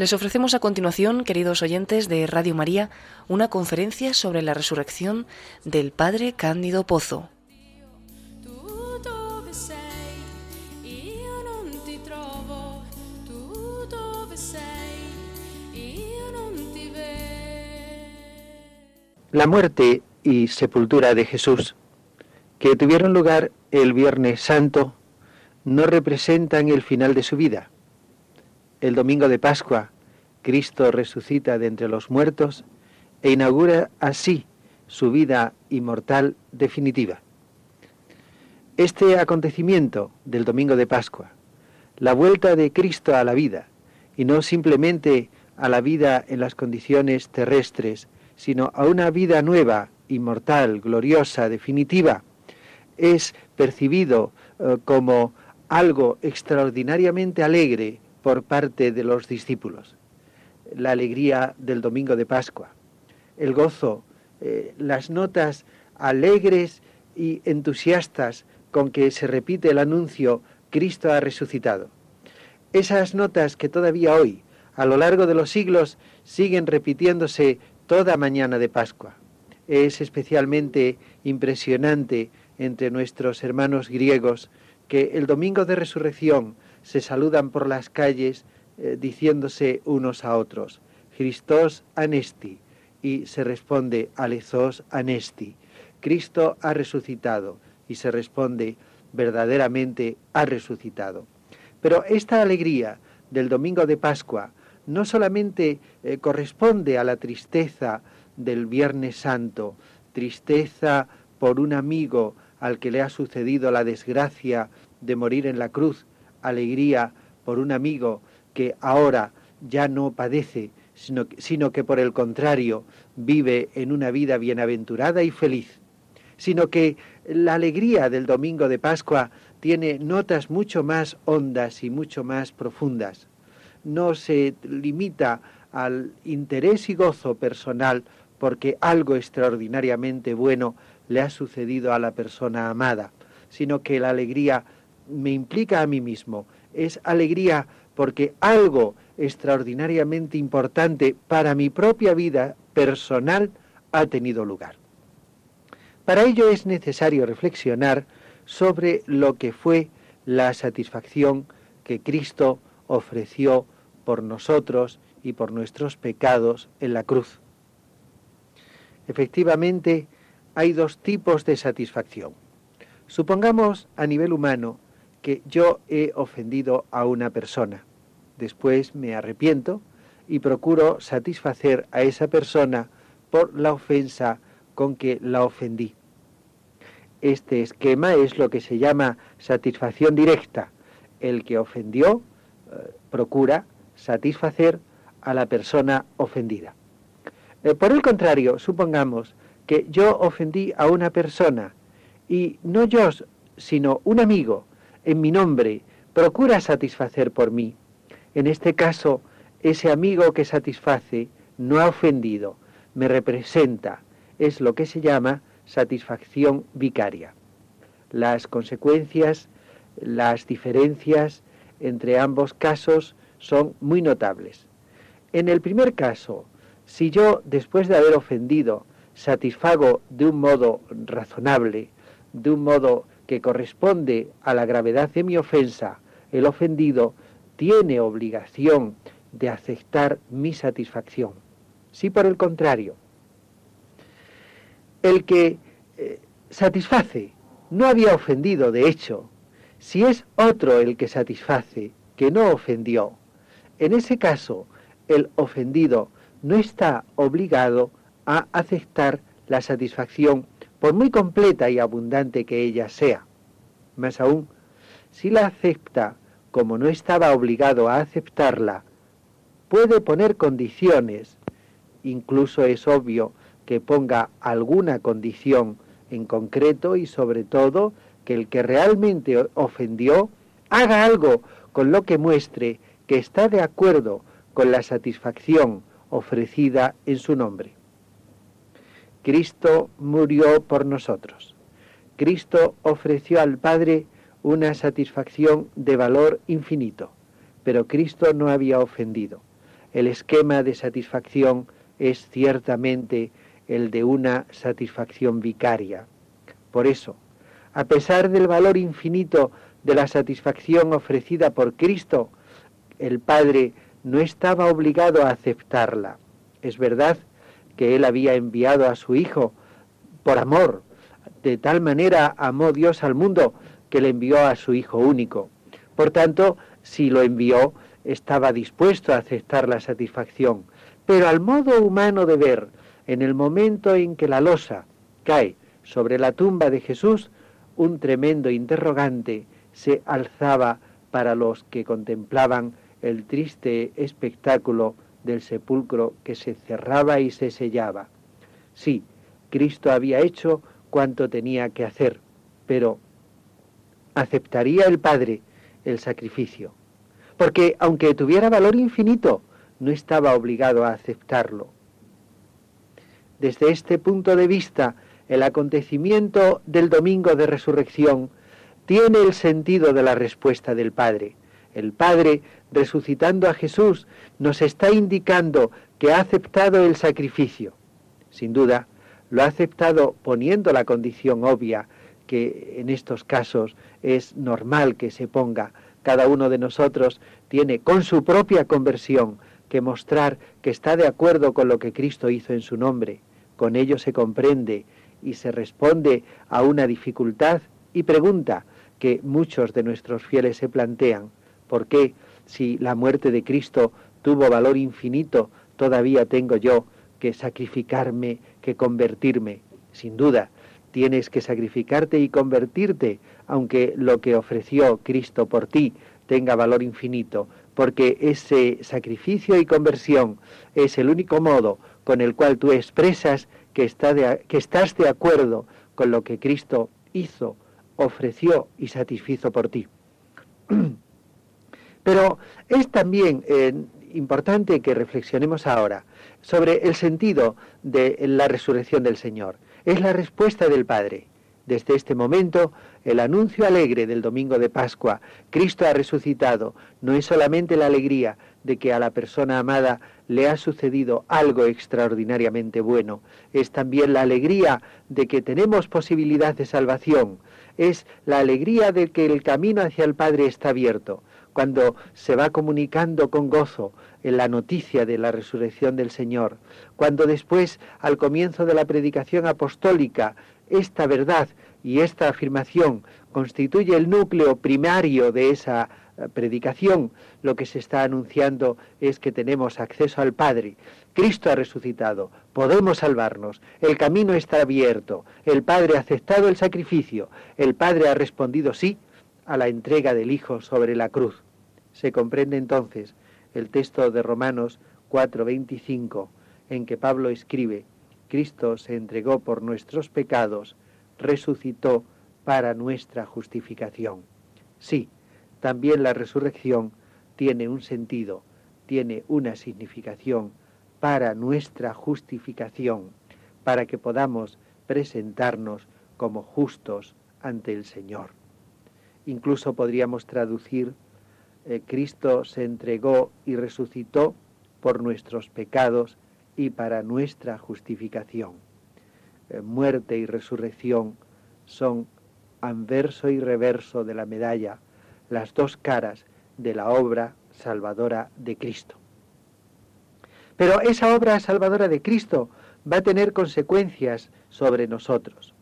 Les ofrecemos a continuación, queridos oyentes de Radio María, una conferencia sobre la resurrección del Padre Cándido Pozo. La muerte y sepultura de Jesús, que tuvieron lugar el Viernes Santo, no representan el final de su vida el domingo de Pascua, Cristo resucita de entre los muertos e inaugura así su vida inmortal definitiva. Este acontecimiento del domingo de Pascua, la vuelta de Cristo a la vida, y no simplemente a la vida en las condiciones terrestres, sino a una vida nueva, inmortal, gloriosa, definitiva, es percibido eh, como algo extraordinariamente alegre por parte de los discípulos. La alegría del domingo de Pascua, el gozo, eh, las notas alegres y entusiastas con que se repite el anuncio Cristo ha resucitado. Esas notas que todavía hoy, a lo largo de los siglos, siguen repitiéndose toda mañana de Pascua. Es especialmente impresionante entre nuestros hermanos griegos que el domingo de resurrección se saludan por las calles eh, diciéndose unos a otros, Christos anesti, y se responde, Alezos anesti, Cristo ha resucitado, y se responde, verdaderamente ha resucitado. Pero esta alegría del domingo de Pascua no solamente eh, corresponde a la tristeza del Viernes Santo, tristeza por un amigo al que le ha sucedido la desgracia de morir en la cruz, alegría por un amigo que ahora ya no padece, sino, sino, que por el contrario vive en una vida bienaventurada y feliz, sino que la alegría del domingo de Pascua tiene notas mucho más hondas y mucho más profundas. No se limita al interés y gozo personal porque algo extraordinariamente bueno le ha sucedido a la persona amada, sino que la alegría me implica a mí mismo, es alegría porque algo extraordinariamente importante para mi propia vida personal ha tenido lugar. Para ello es necesario reflexionar sobre lo que fue la satisfacción que Cristo ofreció por nosotros y por nuestros pecados en la cruz. Efectivamente, hay dos tipos de satisfacción. Supongamos a nivel humano que yo he ofendido a una persona. Después me arrepiento y procuro satisfacer a esa persona por la ofensa con que la ofendí. Este esquema es lo que se llama satisfacción directa. El que ofendió eh, procura satisfacer a la persona ofendida. Eh, por el contrario, supongamos que yo ofendí a una persona y no yo, sino un amigo en mi nombre, procura satisfacer por mí. En este caso, ese amigo que satisface no ha ofendido, me representa, es lo que se llama satisfacción vicaria. Las consecuencias, las diferencias entre ambos casos son muy notables. En el primer caso, si yo, después de haber ofendido, satisfago de un modo razonable, de un modo que corresponde a la gravedad de mi ofensa, el ofendido tiene obligación de aceptar mi satisfacción. Si por el contrario, el que eh, satisface no había ofendido, de hecho, si es otro el que satisface, que no ofendió, en ese caso el ofendido no está obligado a aceptar la satisfacción por muy completa y abundante que ella sea. Más aún, si la acepta como no estaba obligado a aceptarla, puede poner condiciones, incluso es obvio que ponga alguna condición en concreto y sobre todo que el que realmente ofendió haga algo con lo que muestre que está de acuerdo con la satisfacción ofrecida en su nombre. Cristo murió por nosotros. Cristo ofreció al Padre una satisfacción de valor infinito, pero Cristo no había ofendido. el esquema de satisfacción es ciertamente el de una satisfacción vicaria. Por eso, a pesar del valor infinito de la satisfacción ofrecida por Cristo, el Padre no estaba obligado a aceptarla. Es verdad que Él había enviado a su Hijo por amor. De tal manera amó Dios al mundo que le envió a su Hijo único. Por tanto, si lo envió, estaba dispuesto a aceptar la satisfacción. Pero al modo humano de ver, en el momento en que la losa cae sobre la tumba de Jesús, un tremendo interrogante se alzaba para los que contemplaban el triste espectáculo del sepulcro que se cerraba y se sellaba. Sí, Cristo había hecho cuanto tenía que hacer, pero ¿aceptaría el Padre el sacrificio? Porque aunque tuviera valor infinito, no estaba obligado a aceptarlo. Desde este punto de vista, el acontecimiento del domingo de resurrección tiene el sentido de la respuesta del Padre. El Padre, resucitando a Jesús, nos está indicando que ha aceptado el sacrificio. Sin duda, lo ha aceptado poniendo la condición obvia que en estos casos es normal que se ponga. Cada uno de nosotros tiene con su propia conversión que mostrar que está de acuerdo con lo que Cristo hizo en su nombre. Con ello se comprende y se responde a una dificultad y pregunta que muchos de nuestros fieles se plantean. ¿Por qué, si la muerte de Cristo tuvo valor infinito, todavía tengo yo que sacrificarme, que convertirme? Sin duda, tienes que sacrificarte y convertirte, aunque lo que ofreció Cristo por ti tenga valor infinito, porque ese sacrificio y conversión es el único modo con el cual tú expresas que, que estás de acuerdo con lo que Cristo hizo, ofreció y satisfizo por ti. Pero es también eh, importante que reflexionemos ahora sobre el sentido de la resurrección del Señor. Es la respuesta del Padre. Desde este momento, el anuncio alegre del domingo de Pascua, Cristo ha resucitado, no es solamente la alegría de que a la persona amada le ha sucedido algo extraordinariamente bueno, es también la alegría de que tenemos posibilidad de salvación, es la alegría de que el camino hacia el Padre está abierto, cuando se va comunicando con gozo en la noticia de la resurrección del Señor, cuando después, al comienzo de la predicación apostólica, esta verdad y esta afirmación constituye el núcleo primario de esa eh, predicación, lo que se está anunciando es que tenemos acceso al Padre. Cristo ha resucitado, podemos salvarnos, el camino está abierto, el Padre ha aceptado el sacrificio, el Padre ha respondido sí a la entrega del Hijo sobre la cruz. Se comprende entonces el texto de Romanos 4:25 en que Pablo escribe, Cristo se entregó por nuestros pecados, resucitó para nuestra justificación. Sí, también la resurrección tiene un sentido, tiene una significación para nuestra justificación, para que podamos presentarnos como justos ante el Señor. Incluso podríamos traducir, eh, Cristo se entregó y resucitó por nuestros pecados y para nuestra justificación. Eh, muerte y resurrección son anverso y reverso de la medalla, las dos caras de la obra salvadora de Cristo. Pero esa obra salvadora de Cristo va a tener consecuencias sobre nosotros.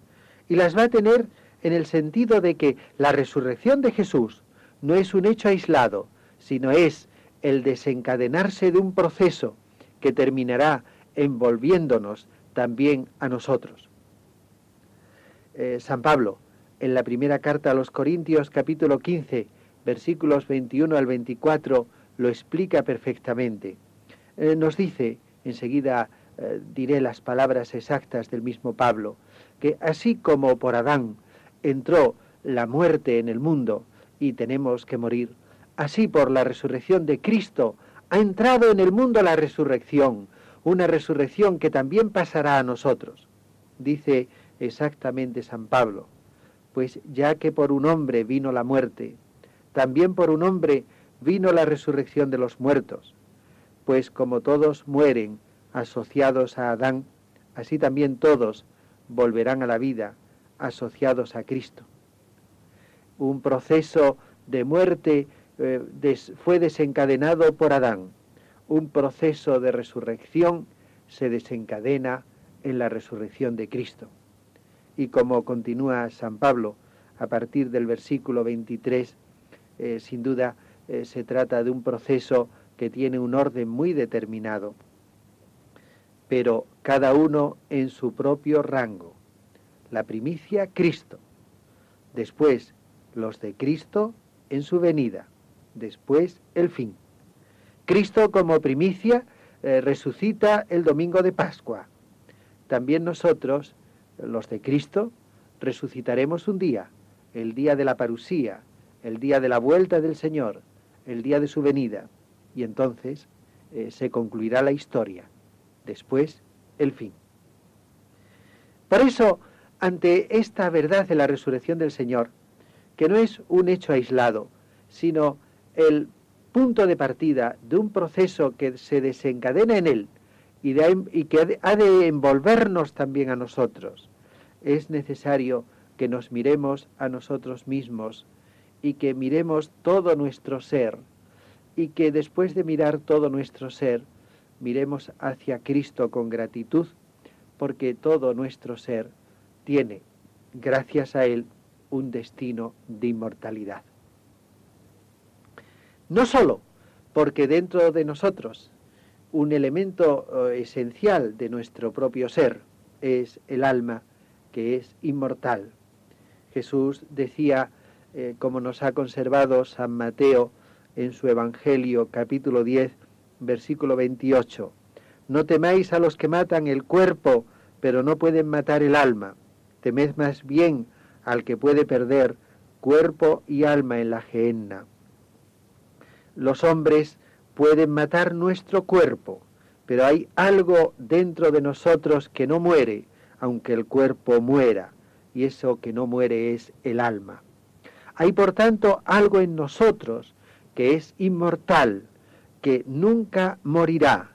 Y las va a tener en el sentido de que la resurrección de Jesús no es un hecho aislado, sino es el desencadenarse de un proceso que terminará envolviéndonos también a nosotros. Eh, San Pablo, en la primera carta a los Corintios capítulo 15, versículos 21 al 24, lo explica perfectamente. Eh, nos dice, enseguida eh, diré las palabras exactas del mismo Pablo, que así como por Adán entró la muerte en el mundo y tenemos que morir, así por la resurrección de Cristo ha entrado en el mundo la resurrección, una resurrección que también pasará a nosotros. Dice exactamente San Pablo, pues ya que por un hombre vino la muerte, también por un hombre vino la resurrección de los muertos, pues como todos mueren asociados a Adán, así también todos volverán a la vida asociados a Cristo. Un proceso de muerte eh, fue desencadenado por Adán. Un proceso de resurrección se desencadena en la resurrección de Cristo. Y como continúa San Pablo a partir del versículo 23, eh, sin duda eh, se trata de un proceso que tiene un orden muy determinado, pero cada uno en su propio rango. La primicia, Cristo. Después, los de Cristo en su venida. Después, el fin. Cristo como primicia eh, resucita el domingo de Pascua. También nosotros, los de Cristo, resucitaremos un día, el día de la parusía, el día de la vuelta del Señor, el día de su venida, y entonces eh, se concluirá la historia. Después, el fin. Por eso, ante esta verdad de la resurrección del Señor, que no es un hecho aislado, sino el punto de partida de un proceso que se desencadena en él y, que ha de envolvernos también a nosotros. Es necesario que nos miremos a nosotros mismos y que miremos todo nuestro ser y que después de mirar todo nuestro ser, miremos hacia Cristo con gratitud, porque todo nuestro ser tiene, gracias a Él, un destino de inmortalidad. No sólo porque dentro de nosotros un elemento eh, esencial de nuestro propio ser es el alma que es inmortal. Jesús decía, eh, como nos ha conservado San Mateo en su Evangelio capítulo 10, versículo 28, no temáis a los que matan el cuerpo, pero no pueden matar el alma. Temed más bien al que puede perder cuerpo y alma en la gehenna. Los hombres pueden matar nuestro cuerpo, pero hay algo dentro de nosotros que no muere, aunque el cuerpo muera, y eso que no muere es el alma. Hay por tanto algo en nosotros que es inmortal, que nunca morirá,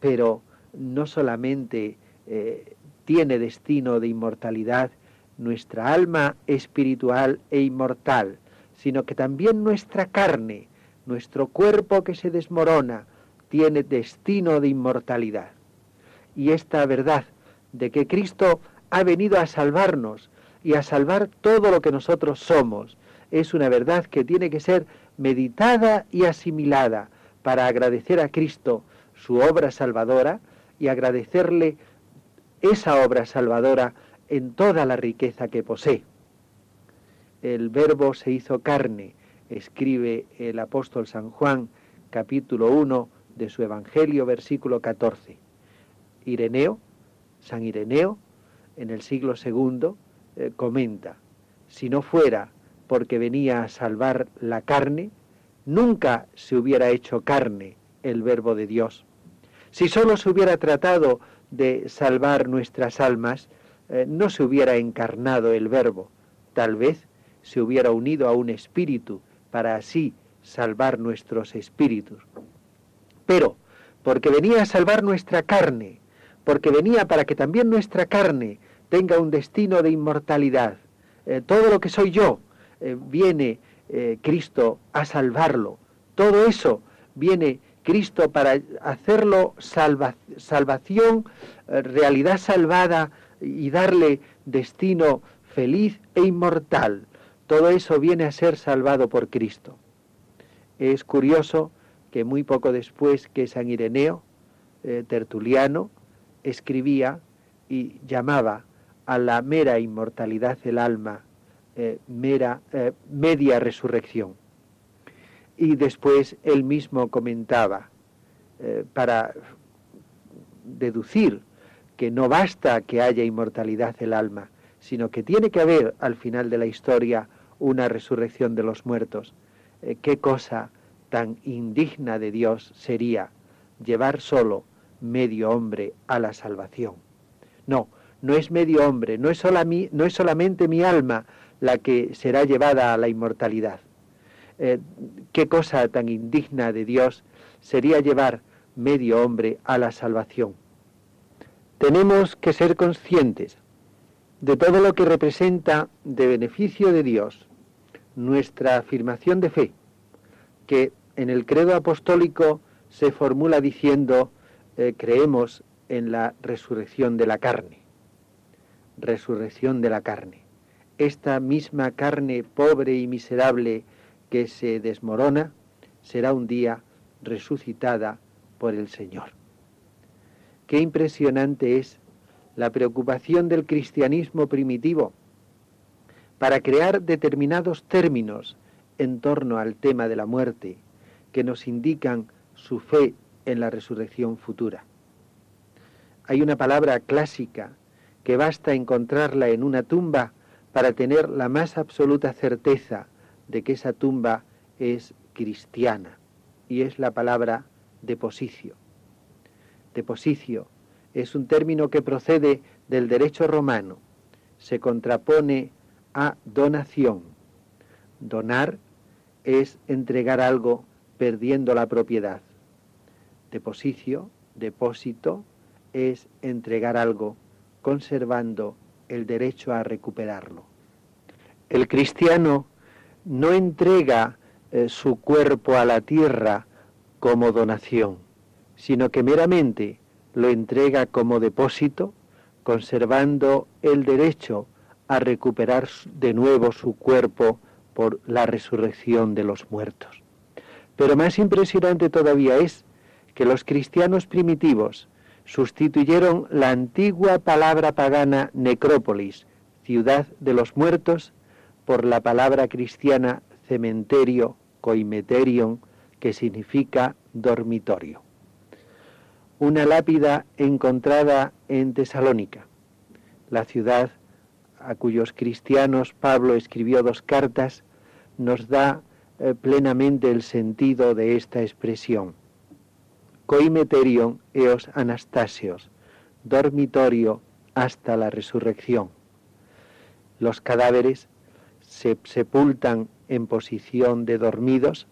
pero no solamente eh, tiene destino de inmortalidad nuestra alma espiritual e inmortal, sino que también nuestra carne, nuestro cuerpo que se desmorona tiene destino de inmortalidad. Y esta verdad de que Cristo ha venido a salvarnos y a salvar todo lo que nosotros somos, es una verdad que tiene que ser meditada y asimilada para agradecer a Cristo su obra salvadora y agradecerle esa obra salvadora en toda la riqueza que posee. El verbo se hizo carne escribe el apóstol San Juan, capítulo 1 de su Evangelio, versículo 14. Ireneo, San Ireneo, en el siglo segundo, eh, comenta, si no fuera porque venía a salvar la carne, nunca se hubiera hecho carne el verbo de Dios. Si sólo se hubiera tratado de salvar nuestras almas, eh, no se hubiera encarnado el verbo, tal vez se hubiera unido a un espíritu para así salvar nuestros espíritus. Pero, porque venía a salvar nuestra carne, porque venía para que también nuestra carne tenga un destino de inmortalidad, eh, todo lo que soy yo, eh, viene Cristo a salvarlo. Todo eso viene Cristo para hacerlo salvación, realidad salvada y darle destino feliz e inmortal. Todo eso viene a ser salvado por Cristo. Es curioso que muy poco después que San Ireneo, eh, Tertuliano, escribía y llamaba a la mera inmortalidad del alma eh, mera, eh, media resurrección. Y después él mismo comentaba para deducir que no basta que haya inmortalidad del alma, sino que tiene que haber al final de la historia una resurrección de los muertos. Eh, ¿Qué cosa tan indigna de Dios sería llevar solo medio hombre a la salvación? No, no es medio hombre, no es, no es solamente mi alma la que será llevada a la inmortalidad. Eh, ¿Qué cosa tan indigna de Dios sería llevar medio hombre a la salvación. Tenemos que ser conscientes de todo lo que representa de beneficio de Dios nuestra afirmación de fe, que en el credo apostólico se formula diciendo eh, creemos en la resurrección de la carne. Resurrección de la carne. Esta misma carne pobre y miserable que se desmorona será un día resucitada por el Señor. Qué impresionante es la preocupación del cristianismo primitivo para crear determinados términos en torno al tema de la muerte que nos indican su fe en la resurrección futura. Hay una palabra clásica que basta encontrarla en una tumba para tener la más absoluta certeza de que esa tumba es cristiana, y es la palabra deposicio. Deposicio es un término que procede del derecho romano, se contrapone a donación. Donar es entregar algo perdiendo la propiedad. Deposicio, depósito, es entregar algo conservando el derecho a recuperarlo. El cristiano no entrega eh, su cuerpo a la tierra como donación, sino que meramente lo entrega como depósito, conservando el derecho a recuperar de nuevo su cuerpo por la resurrección de los muertos. Pero más impresionante todavía es que los cristianos primitivos sustituyeron la antigua palabra pagana necrópolis, ciudad de los muertos, por la palabra cristiana cementerio, coimeterion, que significa dormitorio. Una lápida encontrada en Tesalónica, la ciudad a cuyos cristianos Pablo escribió dos cartas, nos da eh, plenamente el sentido de esta expresión. Coimeterion eos Anastasios, dormitorio hasta la resurrección. Los cadáveres se sepultan en posición de dormidos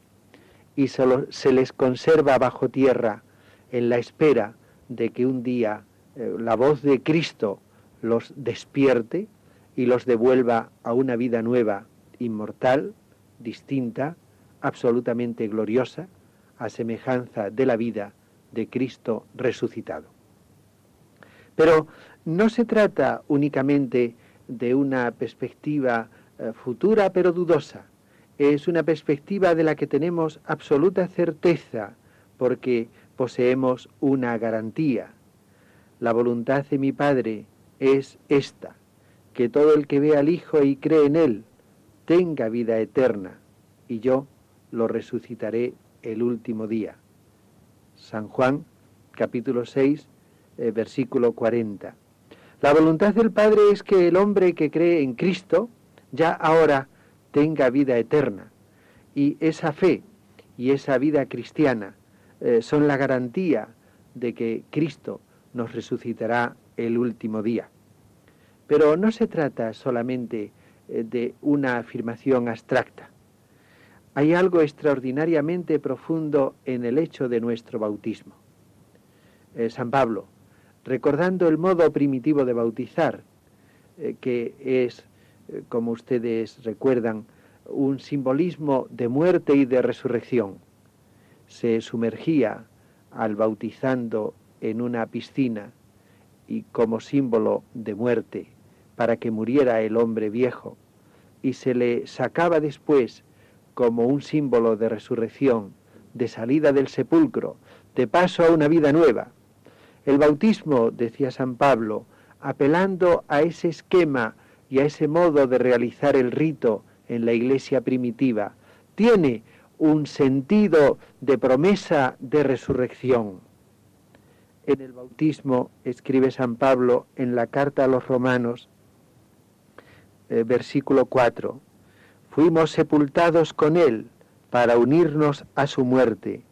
y se les conserva bajo tierra en la espera de que un día eh, la voz de Cristo los despierte y los devuelva a una vida nueva, inmortal, distinta, absolutamente gloriosa, a semejanza de la vida de Cristo resucitado. Pero no se trata únicamente de una perspectiva futura pero dudosa, es una perspectiva de la que tenemos absoluta certeza porque poseemos una garantía. La voluntad de mi Padre es esta, que todo el que ve al Hijo y cree en Él tenga vida eterna, y yo lo resucitaré el último día. San Juan, capítulo 6, eh, versículo 40. La voluntad del Padre es que el hombre que cree en Cristo, ya ahora tenga vida eterna. Y esa fe y esa vida cristiana eh, son la garantía de que Cristo nos resucitará el último día. Pero no se trata solamente eh, de una afirmación abstracta. Hay algo extraordinariamente profundo en el hecho de nuestro bautismo. Eh, San Pablo, recordando el modo primitivo de bautizar, que es como ustedes recuerdan, un simbolismo de muerte y de resurrección. Se sumergía al bautizando en una piscina y como símbolo de muerte para que muriera el hombre viejo y se le sacaba después como un símbolo de resurrección, de salida del sepulcro, de paso a una vida nueva. El bautismo, decía San Pablo, apelando a ese esquema y a ese modo de realizar el rito en la iglesia primitiva, tiene un sentido de promesa de resurrección. En el bautismo, escribe San Pablo en la carta a los romanos, eh, versículo 4, fuimos sepultados con él para unirnos a su muerte,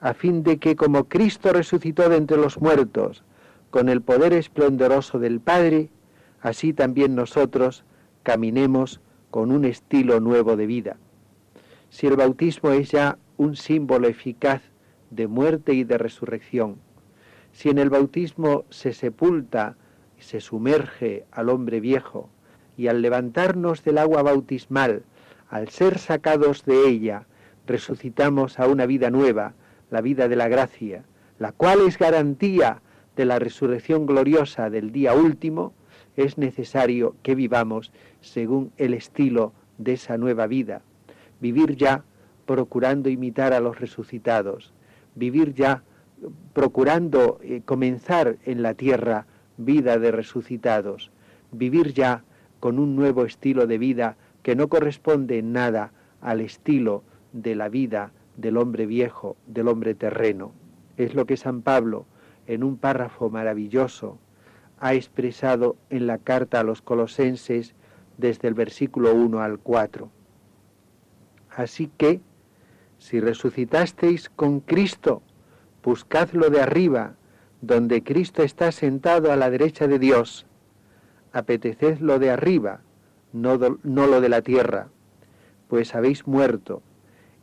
a fin de que como Cristo resucitó de entre los muertos, con el poder esplendoroso del Padre, así también nosotros caminemos con un estilo nuevo de vida. Si el bautismo es ya un símbolo eficaz de muerte y de resurrección. Si en el bautismo se sepulta y se sumerge al hombre viejo, y al levantarnos del agua bautismal, al ser sacados de ella, resucitamos a una vida nueva, la vida de la gracia, la cual es garantía de la resurrección gloriosa del día último, es necesario que vivamos según el estilo de esa nueva vida. Vivir ya procurando imitar a los resucitados, vivir ya procurando eh, comenzar en la tierra vida de resucitados, vivir ya con un nuevo estilo de vida que no corresponde en nada al estilo de la vida del hombre viejo, del hombre terreno. Es lo que San Pablo, en un párrafo maravilloso, ha expresado en la carta a los colosenses desde el versículo 1 al 4. Así que, si resucitasteis con Cristo, buscadlo de arriba, donde Cristo está sentado a la derecha de Dios. Apeteced lo de arriba, no, no lo de la tierra, pues habéis muerto,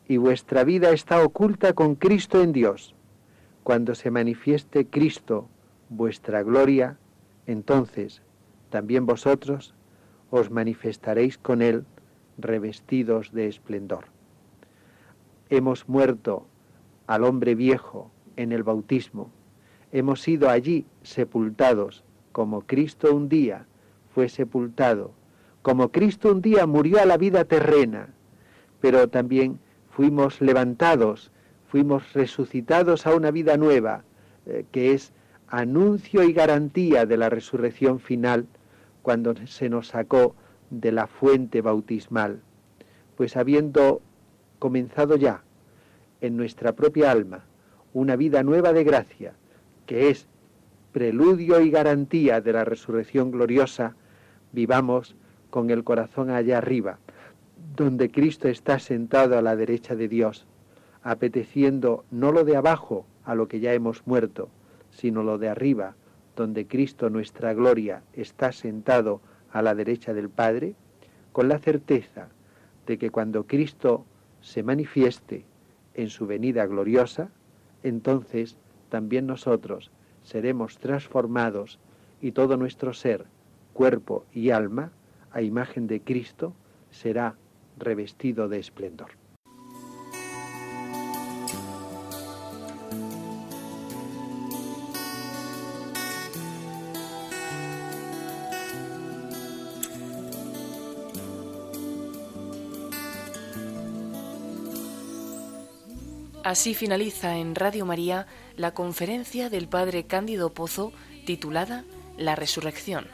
y vuestra vida está oculta con Cristo en Dios. Cuando se manifieste Cristo, vuestra gloria, entonces también vosotros os manifestaréis con Él revestidos de esplendor. Hemos muerto al hombre viejo en el bautismo, hemos sido allí sepultados, como Cristo un día fue sepultado, como Cristo un día murió a la vida terrena, pero también fuimos levantados, fuimos resucitados a una vida nueva, eh, que es anuncio y garantía de la resurrección final cuando se nos sacó de la fuente bautismal, pues habiendo comenzado ya en nuestra propia alma una vida nueva de gracia, que es preludio y garantía de la resurrección gloriosa, vivamos con el corazón allá arriba, donde Cristo está sentado a la derecha de Dios, apeteciendo no lo de abajo, a lo que ya hemos muerto, sino lo de arriba, donde Cristo nuestra gloria está sentado a la derecha del Padre, con la certeza de que cuando Cristo se manifieste en su venida gloriosa, entonces también nosotros seremos transformados y todo nuestro ser, cuerpo y alma, a imagen de Cristo, será revestido de esplendor. Así finaliza en Radio María la conferencia del Padre Cándido Pozo titulada La Resurrección.